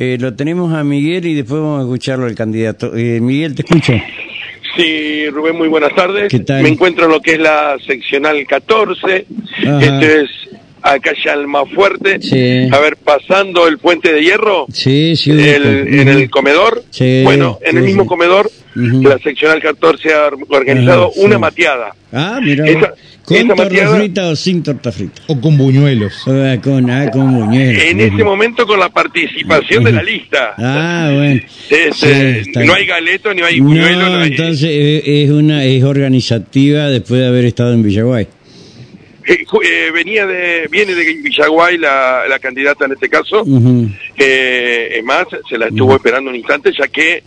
Eh, lo tenemos a Miguel y después vamos a escucharlo al candidato. Eh, Miguel, te escucho. Sí, Rubén, muy buenas tardes. ¿Qué tal? Me encuentro en lo que es la seccional 14. Ajá. Este es acá ya el más fuerte. Sí. A ver, pasando el puente de hierro, Sí, sí. el- en el comedor. Sí, bueno, en el mismo comedor, la seccional 14 ha organizado Ajá, una mateada. Ah, mira. Esa- ¿Con torta frita o sin torta frita? O con buñuelos. Ah, con, ah, con buñuelos. En este momento con la participación de la lista. Ah, bueno. Sí, no hay galeto, ni hay buñuelo, No, no hay- entonces eh, es una es organizativa después de haber estado en Villaguay. Eh, eh, venía de, viene de Villaguay la, la candidata en este caso. Eh, es más, se la estuvo esperando un instante, ya que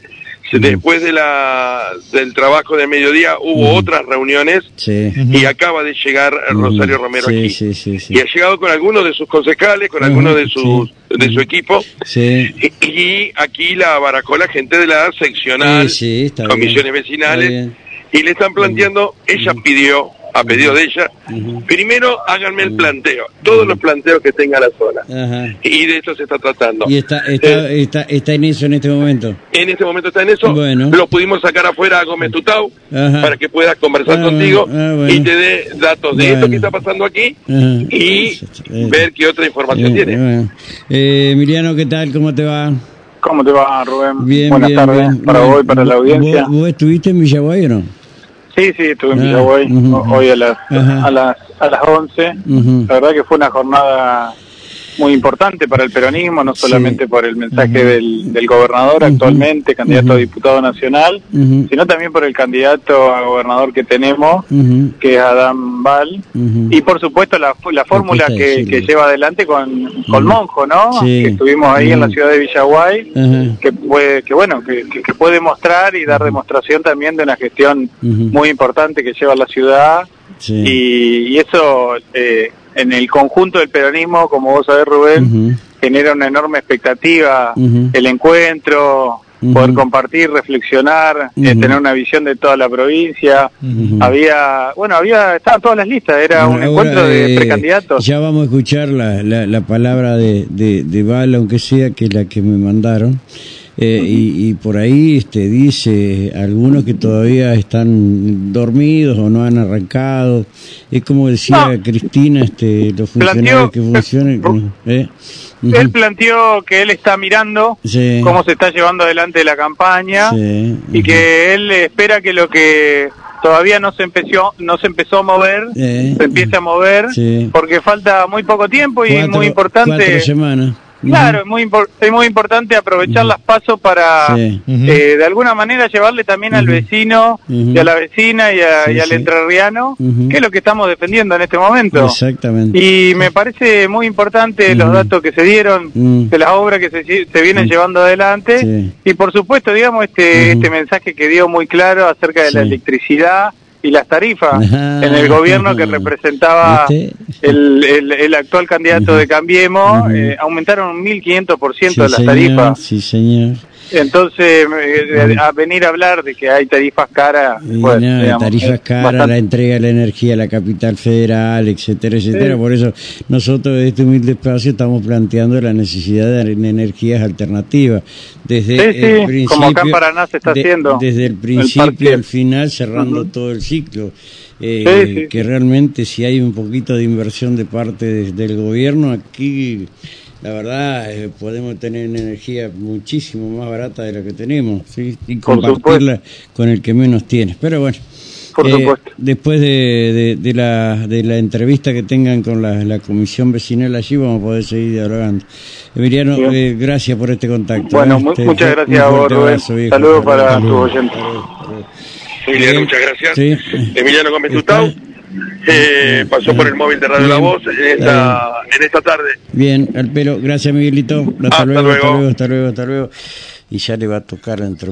después de la, del trabajo de mediodía hubo otras reuniones Sí. y acaba de llegar Rosario Romero sí, aquí. Sí, sí, sí. Y ha llegado con algunos de sus concejales, con algunos de, sus, sí. de su equipo. Sí. Y, y aquí la baracó la gente de la seccional, Sí, sí, está comisiones bien, vecinales, y le están planteando, ella pidió, a pedido de ella, primero háganme el planteo, todos los planteos que tenga la zona. Y de eso se está tratando. Y está, está, Eh, está, está en eso en este momento. en este momento está en eso. Bueno. Lo pudimos sacar afuera a Gómez Tutau para que puedas conversar Ah, contigo bueno, ah, bueno. y te dé datos de Bueno. esto que está pasando aquí y ver qué otra información tiene. bueno. Eh, Emiliano, ¿qué tal? ¿Cómo te va? ¿Cómo te va, Rubén? Bien, Buenas bien, tardes bien. para vos y para la ¿Vos- audiencia. ¿Vos, estuviste en Villaguay o no? Sí, sí, estuve en Ah, Villaguay ujú, ho- hoy a las, Ajá. a las a las 11. Ujú. La verdad que fue una jornada muy importante para el peronismo, no Sí. solamente por el mensaje del, del gobernador actualmente, candidato a diputado nacional, sino también por el candidato a gobernador que tenemos, que es Adán Val, y por supuesto la, la fórmula que, lleva adelante con, con. Monjo, ¿no? Sí. Que estuvimos ahí en la ciudad de Villaguay que puede que bueno que, puede mostrar y dar demostración también de una gestión muy importante que lleva la ciudad. Sí. y, y eso eh, en el conjunto del peronismo como vos sabés Rubén genera una enorme expectativa el encuentro poder compartir reflexionar eh, tener una visión de toda la provincia. Había bueno había estaban todas las listas era un encuentro de eh, precandidatos. Ya vamos a escuchar la, la, la palabra de, de, de Val, aunque sea que la que me mandaron. Eh, y, y por ahí este, dice algunos que todavía están dormidos o no han arrancado. Es como decía No. Cristina, este, los funcionarios Planteó- que funcionan. ¿eh? Él planteó que él está mirando Sí. cómo se está llevando adelante la campaña Sí, y que él espera que lo que todavía no se empezó no se empezó a mover Eh, se empiece a mover Sí. porque falta muy poco tiempo y es Cuatro- muy importante Cuatro semanas. Claro es muy impor- es muy importante aprovechar las pasos para Sí. Eh, de alguna manera llevarle también al vecino y a la vecina y, a- Sí, y al sí. entrerriano que es lo que estamos defendiendo en este momento. Exactamente. y me parece muy importante los datos que se dieron de las obras que se, se vienen llevando adelante. Sí. y por supuesto, digamos, este, este mensaje que dio muy claro acerca de la electricidad y las tarifas Ajá. en el gobierno que representaba el, el, el actual candidato de Cambiemos, eh, aumentaron un 1.500% Sí, de las señor, tarifas. Sí, señor. Entonces, eh, a venir a hablar de que hay tarifas caras, pues, nada, digamos, tarifas caras, bastante- la entrega de la energía a la capital federal, etcétera, etcétera. Sí. Por eso nosotros desde este humilde espacio estamos planteando la necesidad de en- energías alternativas. Desde Sí, el principio, como acá en Paraná se está haciendo, Desde el el principio parque. al final, cerrando todo el ciclo. Eh, Sí, sí, que realmente si hay un poquito de inversión de parte de- del gobierno aquí la verdad eh, podemos tener una energía muchísimo más barata de la que tenemos ¿sí? y compartirla con el que menos tiene pero bueno Por eh, supuesto. después de, de, de la, de la entrevista que tengan con la, la comisión vecinal allí vamos a poder seguir dialogando Emiliano eh, gracias por este contacto Bueno, muchas gracias a vos, Rubén. Saludos Hasta para luego. tus oyentes. Hasta luego, hasta luego. Emiliano, muchas gracias. Sí. Emiliano Gómez Tutau eh, pasó por el móvil de Radio La. Voz en esta, en esta tarde. Bien, al pelo. Gracias, Miguelito. Hasta, Hasta luego, hasta luego. luego, hasta luego, hasta luego. Y ya le va a tocar dentro.